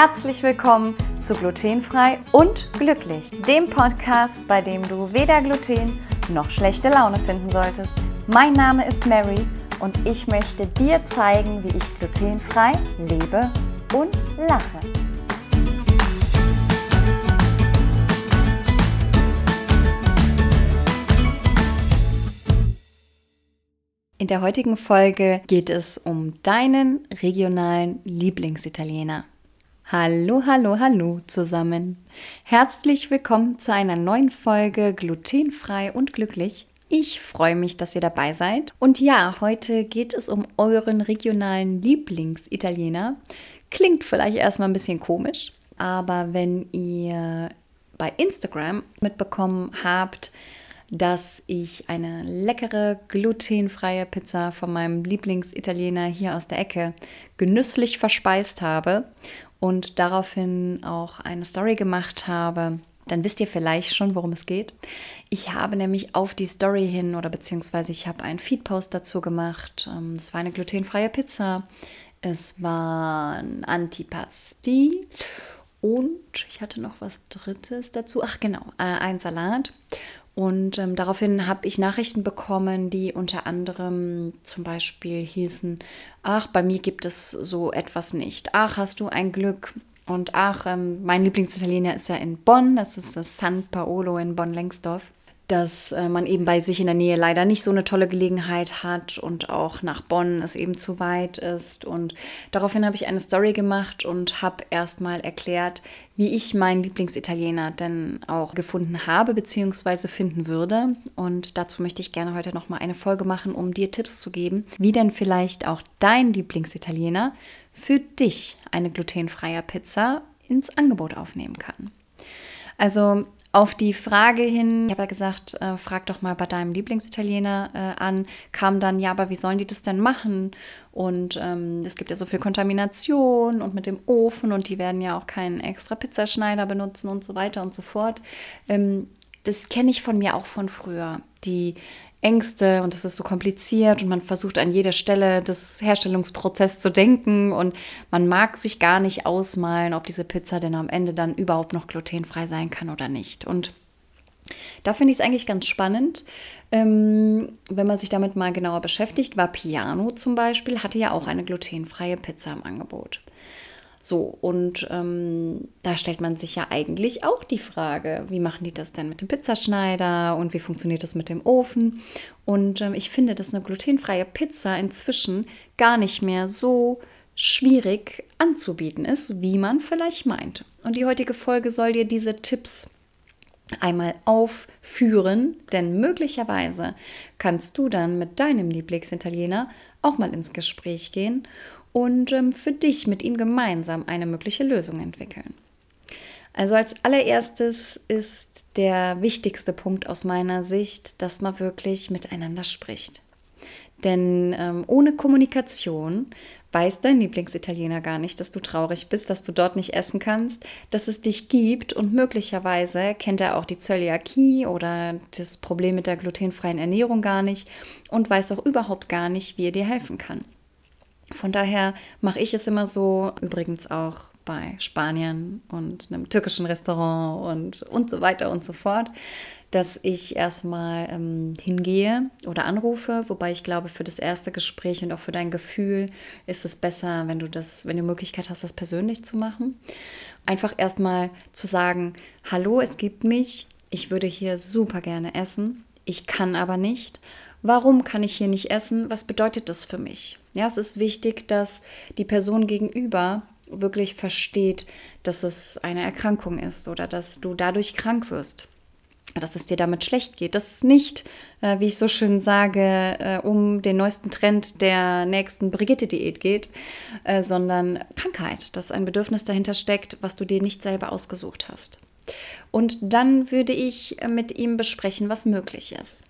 Herzlich willkommen zu Glutenfrei und Glücklich, dem Podcast, bei dem du weder Gluten noch schlechte Laune finden solltest. Mein Name ist Mary und ich möchte dir zeigen, wie ich glutenfrei lebe und lache. In der heutigen Folge geht es um deinen regionalen Lieblingsitaliener. Hallo, hallo, hallo zusammen. Herzlich willkommen zu einer neuen Folge Glutenfrei und glücklich. Ich freue mich, dass ihr dabei seid. Und ja, heute geht es um euren regionalen Lieblingsitaliener. Klingt vielleicht erstmal ein bisschen komisch, aber wenn ihr bei Instagram mitbekommen habt, dass ich eine leckere glutenfreie Pizza von meinem Lieblingsitaliener hier aus der Ecke genüsslich verspeist habe und daraufhin auch eine Story gemacht habe, dann wisst ihr vielleicht schon, worum es geht. Ich habe nämlich auf die Story hin oder beziehungsweise ich habe einen Feedpost dazu gemacht. Ähm, es war eine glutenfreie Pizza. Es war ein Antipasti und ich hatte noch was Drittes dazu. Ach genau, äh, ein Salat. Und ähm, daraufhin habe ich Nachrichten bekommen, die unter anderem zum Beispiel hießen, ach, bei mir gibt es so etwas nicht. Ach, hast du ein Glück. Und ach, ähm, mein Lieblingsitaliener ist ja in Bonn, das ist das San Paolo in Bonn-Lengsdorf dass äh, man eben bei sich in der Nähe leider nicht so eine tolle Gelegenheit hat und auch nach Bonn es eben zu weit ist. Und daraufhin habe ich eine Story gemacht und habe erstmal erklärt, wie ich meinen Lieblingsitaliener denn auch gefunden habe bzw. finden würde. Und dazu möchte ich gerne heute nochmal eine Folge machen, um dir Tipps zu geben, wie denn vielleicht auch dein Lieblingsitaliener für dich eine glutenfreie Pizza ins Angebot aufnehmen kann. Also auf die Frage hin, ich habe ja gesagt, äh, frag doch mal bei deinem Lieblingsitaliener äh, an, kam dann, ja, aber wie sollen die das denn machen? Und ähm, es gibt ja so viel Kontamination und mit dem Ofen und die werden ja auch keinen extra Pizzaschneider benutzen und so weiter und so fort. Ähm, das kenne ich von mir auch von früher. Die Ängste und es ist so kompliziert und man versucht an jeder Stelle des Herstellungsprozesses zu denken und man mag sich gar nicht ausmalen, ob diese Pizza denn am Ende dann überhaupt noch glutenfrei sein kann oder nicht. Und da finde ich es eigentlich ganz spannend, ähm, wenn man sich damit mal genauer beschäftigt. War Piano zum Beispiel, hatte ja auch eine glutenfreie Pizza im Angebot. So, und ähm, da stellt man sich ja eigentlich auch die Frage, wie machen die das denn mit dem Pizzaschneider und wie funktioniert das mit dem Ofen? Und ähm, ich finde, dass eine glutenfreie Pizza inzwischen gar nicht mehr so schwierig anzubieten ist, wie man vielleicht meint. Und die heutige Folge soll dir diese Tipps einmal aufführen, denn möglicherweise kannst du dann mit deinem Lieblingsitaliener auch mal ins Gespräch gehen und ähm, für dich mit ihm gemeinsam eine mögliche Lösung entwickeln. Also als allererstes ist der wichtigste Punkt aus meiner Sicht, dass man wirklich miteinander spricht. Denn ähm, ohne Kommunikation weiß dein Lieblingsitaliener gar nicht, dass du traurig bist, dass du dort nicht essen kannst, dass es dich gibt und möglicherweise kennt er auch die Zöliakie oder das Problem mit der glutenfreien Ernährung gar nicht und weiß auch überhaupt gar nicht, wie er dir helfen kann. Von daher mache ich es immer so, übrigens auch bei Spaniern und einem türkischen Restaurant und, und so weiter und so fort, dass ich erstmal ähm, hingehe oder anrufe, wobei ich glaube, für das erste Gespräch und auch für dein Gefühl ist es besser, wenn du das, wenn du Möglichkeit hast, das persönlich zu machen. Einfach erstmal zu sagen, hallo, es gibt mich, ich würde hier super gerne essen, ich kann aber nicht Warum kann ich hier nicht essen? Was bedeutet das für mich? Ja, es ist wichtig, dass die Person gegenüber wirklich versteht, dass es eine Erkrankung ist oder dass du dadurch krank wirst, dass es dir damit schlecht geht. Dass es nicht, äh, wie ich so schön sage, äh, um den neuesten Trend der nächsten Brigitte-Diät geht, äh, sondern Krankheit, dass ein Bedürfnis dahinter steckt, was du dir nicht selber ausgesucht hast. Und dann würde ich mit ihm besprechen, was möglich ist.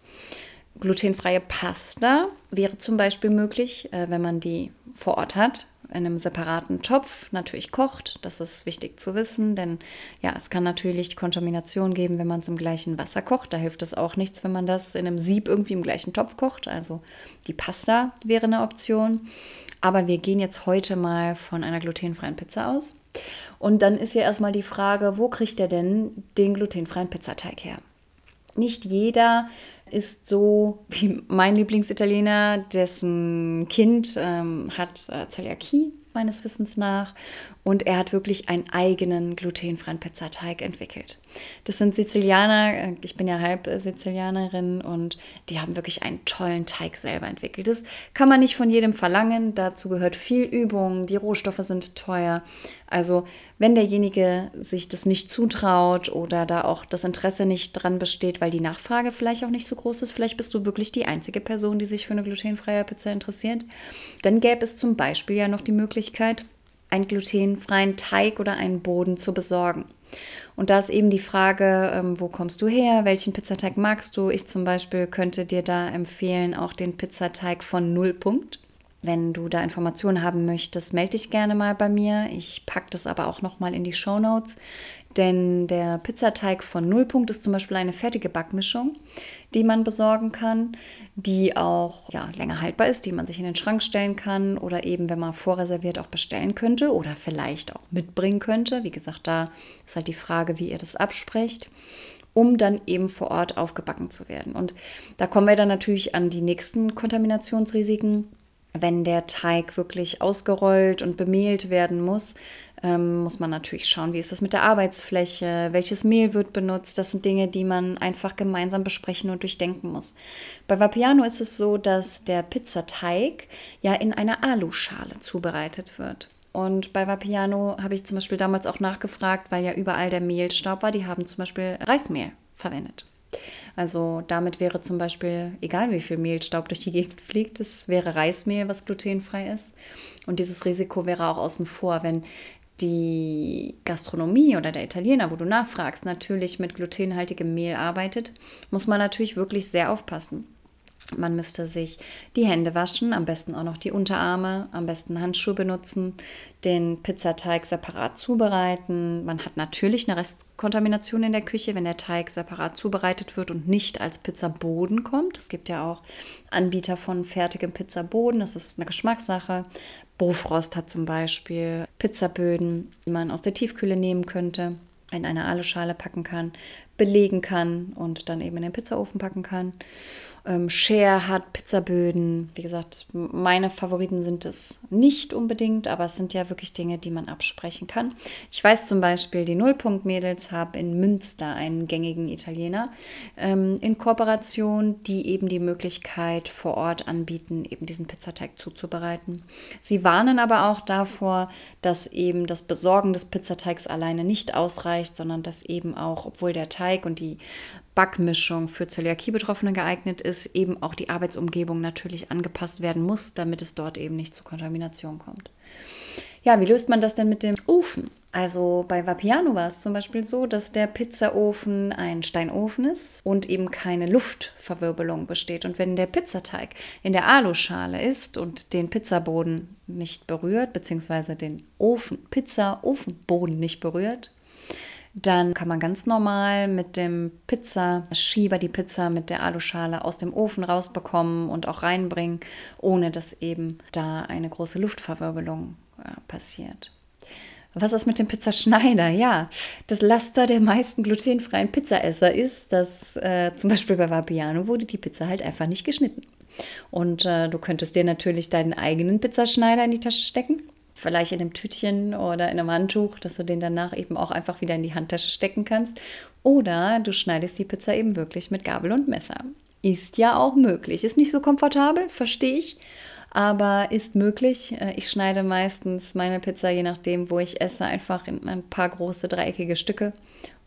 Glutenfreie Pasta wäre zum Beispiel möglich, äh, wenn man die vor Ort hat. in einem separaten Topf natürlich kocht. Das ist wichtig zu wissen, denn ja, es kann natürlich Kontamination geben, wenn man es im gleichen Wasser kocht. Da hilft es auch nichts, wenn man das in einem Sieb irgendwie im gleichen Topf kocht. Also die Pasta wäre eine Option. Aber wir gehen jetzt heute mal von einer glutenfreien Pizza aus. Und dann ist ja erstmal die Frage, wo kriegt er denn den glutenfreien Pizzateig her? Nicht jeder ist so wie mein Lieblingsitaliener, dessen Kind ähm, hat äh, Zöliakie meines Wissens nach und er hat wirklich einen eigenen glutenfreien Pizzateig entwickelt. Das sind Sizilianer, äh, ich bin ja halb äh, Sizilianerin und die haben wirklich einen tollen Teig selber entwickelt. Das kann man nicht von jedem verlangen, dazu gehört viel Übung, die Rohstoffe sind teuer. Also wenn derjenige sich das nicht zutraut oder da auch das Interesse nicht dran besteht, weil die Nachfrage vielleicht auch nicht so groß ist, vielleicht bist du wirklich die einzige Person, die sich für eine glutenfreie Pizza interessiert, dann gäbe es zum Beispiel ja noch die Möglichkeit, einen glutenfreien Teig oder einen Boden zu besorgen. Und da ist eben die Frage, ähm, wo kommst du her? Welchen Pizzateig magst du? Ich zum Beispiel könnte dir da empfehlen, auch den Pizzateig von Nullpunkt. Wenn du da Informationen haben möchtest, melde dich gerne mal bei mir. Ich packe das aber auch nochmal in die Show Notes. Denn der Pizzateig von Nullpunkt ist zum Beispiel eine fertige Backmischung, die man besorgen kann, die auch ja, länger haltbar ist, die man sich in den Schrank stellen kann oder eben, wenn man vorreserviert, auch bestellen könnte oder vielleicht auch mitbringen könnte. Wie gesagt, da ist halt die Frage, wie ihr das absprecht um dann eben vor Ort aufgebacken zu werden. Und da kommen wir dann natürlich an die nächsten Kontaminationsrisiken. Wenn der Teig wirklich ausgerollt und bemehlt werden muss, ähm, muss man natürlich schauen, wie ist das mit der Arbeitsfläche, welches Mehl wird benutzt. Das sind Dinge, die man einfach gemeinsam besprechen und durchdenken muss. Bei Vapiano ist es so, dass der Pizzateig ja in einer Aluschale zubereitet wird. Und bei Vapiano habe ich zum Beispiel damals auch nachgefragt, weil ja überall der Mehlstaub war. Die haben zum Beispiel Reismehl verwendet. Also damit wäre zum Beispiel, egal wie viel Mehlstaub durch die Gegend fliegt, es wäre Reismehl, was glutenfrei ist. Und dieses Risiko wäre auch außen vor, wenn die Gastronomie oder der Italiener, wo du nachfragst, natürlich mit glutenhaltigem Mehl arbeitet, muss man natürlich wirklich sehr aufpassen. Man müsste sich die Hände waschen, am besten auch noch die Unterarme, am besten Handschuhe benutzen, den Pizzateig separat zubereiten. Man hat natürlich eine Restkontamination in der Küche, wenn der Teig separat zubereitet wird und nicht als Pizzaboden kommt. Es gibt ja auch Anbieter von fertigem Pizzaboden, das ist eine Geschmackssache. Bofrost hat zum Beispiel Pizzaböden, die man aus der Tiefkühle nehmen könnte, in eine Aluschale packen kann, belegen kann und dann eben in den Pizzaofen packen kann. Ähm, Share hat Pizzaböden. Wie gesagt, meine Favoriten sind es nicht unbedingt, aber es sind ja wirklich Dinge, die man absprechen kann. Ich weiß zum Beispiel, die Nullpunkt-Mädels haben in Münster einen gängigen Italiener ähm, in Kooperation, die eben die Möglichkeit vor Ort anbieten, eben diesen Pizzateig zuzubereiten. Sie warnen aber auch davor, dass eben das Besorgen des Pizzateigs alleine nicht ausreicht, sondern dass eben auch, obwohl der Teig und die Backmischung für Zöliakie-Betroffene geeignet ist, eben auch die Arbeitsumgebung natürlich angepasst werden muss, damit es dort eben nicht zu Kontamination kommt. Ja, wie löst man das denn mit dem Ofen? Also bei Vapiano war es zum Beispiel so, dass der Pizzaofen ein Steinofen ist und eben keine Luftverwirbelung besteht. Und wenn der Pizzateig in der Aluschale ist und den Pizzaboden nicht berührt, beziehungsweise den Ofen, Pizza-Ofenboden nicht berührt, dann kann man ganz normal mit dem Pizzaschieber die Pizza mit der Aluschale aus dem Ofen rausbekommen und auch reinbringen, ohne dass eben da eine große Luftverwirbelung äh, passiert. Was ist mit dem Pizzaschneider? Ja, das Laster der meisten glutenfreien Pizzaesser ist, dass äh, zum Beispiel bei Vapiano wurde die Pizza halt einfach nicht geschnitten. Und äh, du könntest dir natürlich deinen eigenen Pizzaschneider in die Tasche stecken vielleicht in einem Tütchen oder in einem Handtuch, dass du den danach eben auch einfach wieder in die Handtasche stecken kannst. Oder du schneidest die Pizza eben wirklich mit Gabel und Messer. Ist ja auch möglich. Ist nicht so komfortabel, verstehe ich, aber ist möglich. Äh, ich schneide meistens meine Pizza, je nachdem, wo ich esse, einfach in ein paar große dreieckige Stücke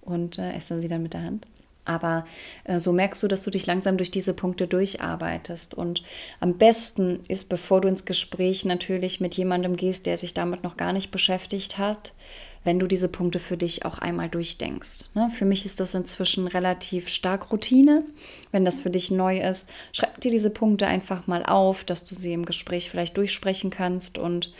und äh, esse sie dann mit der Hand. Aber äh, so merkst du, dass du dich langsam durch diese Punkte durcharbeitest. Und am besten ist, bevor du ins Gespräch natürlich mit jemandem gehst, der sich damit noch gar nicht beschäftigt hat, wenn du diese Punkte für dich auch einmal durchdenkst. Ne? Für mich ist das inzwischen relativ stark Routine. Wenn das für dich neu ist, schreib dir diese Punkte einfach mal auf, dass du sie im Gespräch vielleicht durchsprechen kannst und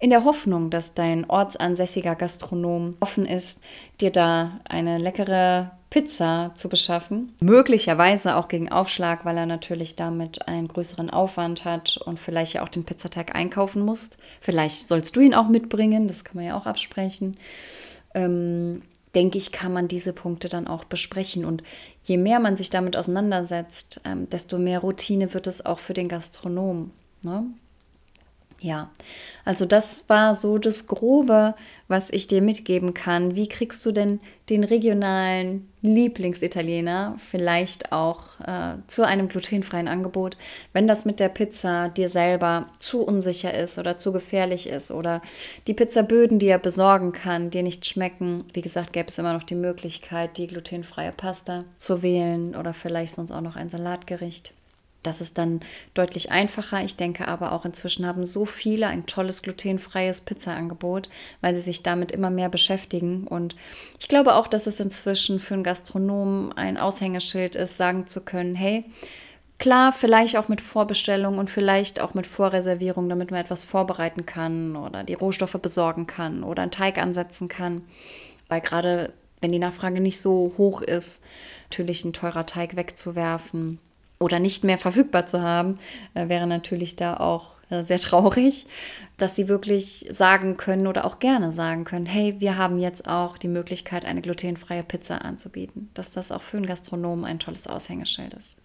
in der Hoffnung, dass dein ortsansässiger Gastronom offen ist, dir da eine leckere Pizza zu beschaffen. Möglicherweise auch gegen Aufschlag, weil er natürlich damit einen größeren Aufwand hat und vielleicht ja auch den Pizzateig einkaufen muss. Vielleicht sollst du ihn auch mitbringen, das kann man ja auch absprechen. Ähm, denke ich, kann man diese Punkte dann auch besprechen. Und je mehr man sich damit auseinandersetzt, ähm, desto mehr Routine wird es auch für den Gastronom. Ne? Ja, also das war so das Grobe, was ich dir mitgeben kann. Wie kriegst du denn den regionalen Lieblingsitaliener vielleicht auch äh, zu einem glutenfreien Angebot, wenn das mit der Pizza dir selber zu unsicher ist oder zu gefährlich ist oder die Pizzaböden, die er besorgen kann, dir nicht schmecken. Wie gesagt, gäbe es immer noch die Möglichkeit, die glutenfreie Pasta zu wählen oder vielleicht sonst auch noch ein Salatgericht. Das ist dann deutlich einfacher. Ich denke aber auch inzwischen haben so viele ein tolles glutenfreies Pizza-Angebot, weil sie sich damit immer mehr beschäftigen. Und ich glaube auch, dass es inzwischen für einen Gastronomen ein Aushängeschild ist, sagen zu können, hey, klar, vielleicht auch mit Vorbestellung und vielleicht auch mit Vorreservierung, damit man etwas vorbereiten kann oder die Rohstoffe besorgen kann oder einen Teig ansetzen kann. Weil gerade wenn die Nachfrage nicht so hoch ist, natürlich ein teurer Teig wegzuwerfen oder nicht mehr verfügbar zu haben, äh, wäre natürlich da auch äh, sehr traurig, dass sie wirklich sagen können oder auch gerne sagen können, hey, wir haben jetzt auch die Möglichkeit, eine glutenfreie Pizza anzubieten, dass das auch für einen Gastronomen ein tolles Aushängeschild ist.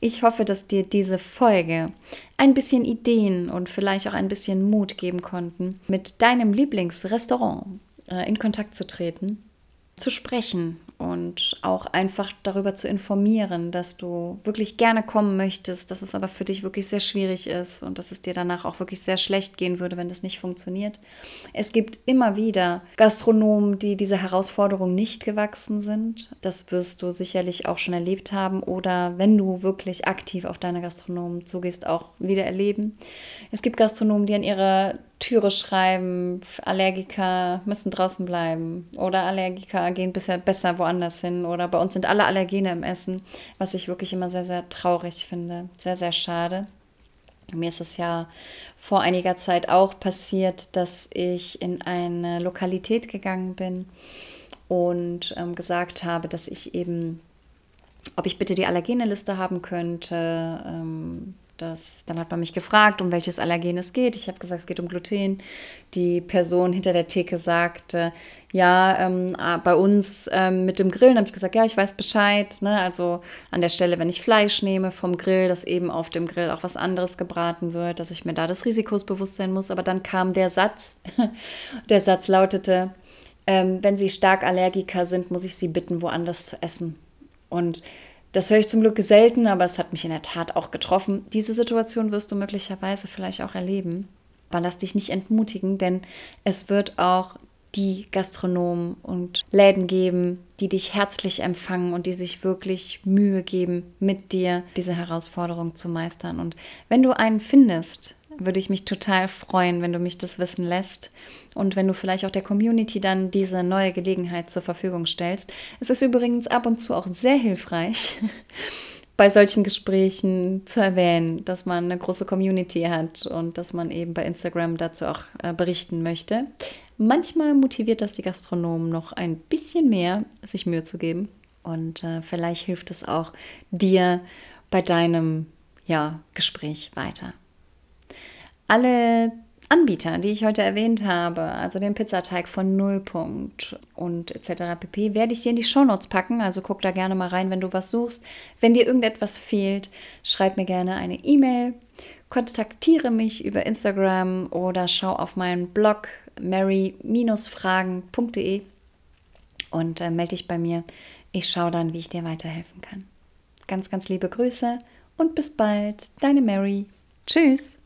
Ich hoffe, dass dir diese Folge ein bisschen Ideen und vielleicht auch ein bisschen Mut geben konnten, mit deinem Lieblingsrestaurant äh, in Kontakt zu treten zu sprechen und auch einfach darüber zu informieren, dass du wirklich gerne kommen möchtest, dass es aber für dich wirklich sehr schwierig ist und dass es dir danach auch wirklich sehr schlecht gehen würde, wenn das nicht funktioniert. Es gibt immer wieder Gastronomen, die dieser Herausforderung nicht gewachsen sind. Das wirst du sicherlich auch schon erlebt haben oder wenn du wirklich aktiv auf deine Gastronomen zugehst, auch wieder erleben. Es gibt Gastronomen, die an ihrer Türe schreiben, Allergiker müssen draußen bleiben oder Allergiker gehen bisher besser woanders hin oder bei uns sind alle Allergene im Essen, was ich wirklich immer sehr, sehr traurig finde. Sehr, sehr schade. Mir ist es ja vor einiger Zeit auch passiert, dass ich in eine Lokalität gegangen bin und ähm, gesagt habe, dass ich eben, ob ich bitte die Allergeneliste haben könnte, ähm, das, dann hat man mich gefragt, um welches Allergen es geht. Ich habe gesagt, es geht um Gluten. Die Person hinter der Theke sagte, ja, ähm, ah, bei uns ähm, mit dem Grillen habe ich gesagt, ja, ich weiß Bescheid. Ne? Also an der Stelle, wenn ich Fleisch nehme vom Grill, dass eben auf dem Grill auch was anderes gebraten wird, dass ich mir da des Risikos bewusst sein muss. Aber dann kam der Satz, der Satz lautete, ähm, wenn Sie stark Allergiker sind, muss ich Sie bitten, woanders zu essen. Und das höre ich zum Glück selten, aber es hat mich in der Tat auch getroffen. Diese Situation wirst du möglicherweise vielleicht auch erleben. Aber lass dich nicht entmutigen, denn es wird auch die Gastronomen und Läden geben, die dich herzlich empfangen und die sich wirklich Mühe geben, mit dir diese Herausforderung zu meistern. Und wenn du einen findest, würde ich mich total freuen, wenn du mich das wissen lässt und wenn du vielleicht auch der Community dann diese neue Gelegenheit zur Verfügung stellst. Es ist übrigens ab und zu auch sehr hilfreich, bei solchen Gesprächen zu erwähnen, dass man eine große Community hat und dass man eben bei Instagram dazu auch äh, berichten möchte. Manchmal motiviert das die Gastronomen noch ein bisschen mehr, sich Mühe zu geben. Und äh, vielleicht hilft es auch dir bei deinem ja, Gespräch weiter alle Anbieter, die ich heute erwähnt habe, also den Pizzateig von Nullpunkt und etc. pp, werde ich dir in die Shownotes packen. Also guck da gerne mal rein, wenn du was suchst. Wenn dir irgendetwas fehlt, schreib mir gerne eine E-Mail, kontaktiere mich über Instagram oder schau auf meinen Blog mary-fragen.de und äh, melde dich bei mir. Ich schaue dann, wie ich dir weiterhelfen kann. Ganz, ganz liebe Grüße und bis bald, deine Mary. Tschüss.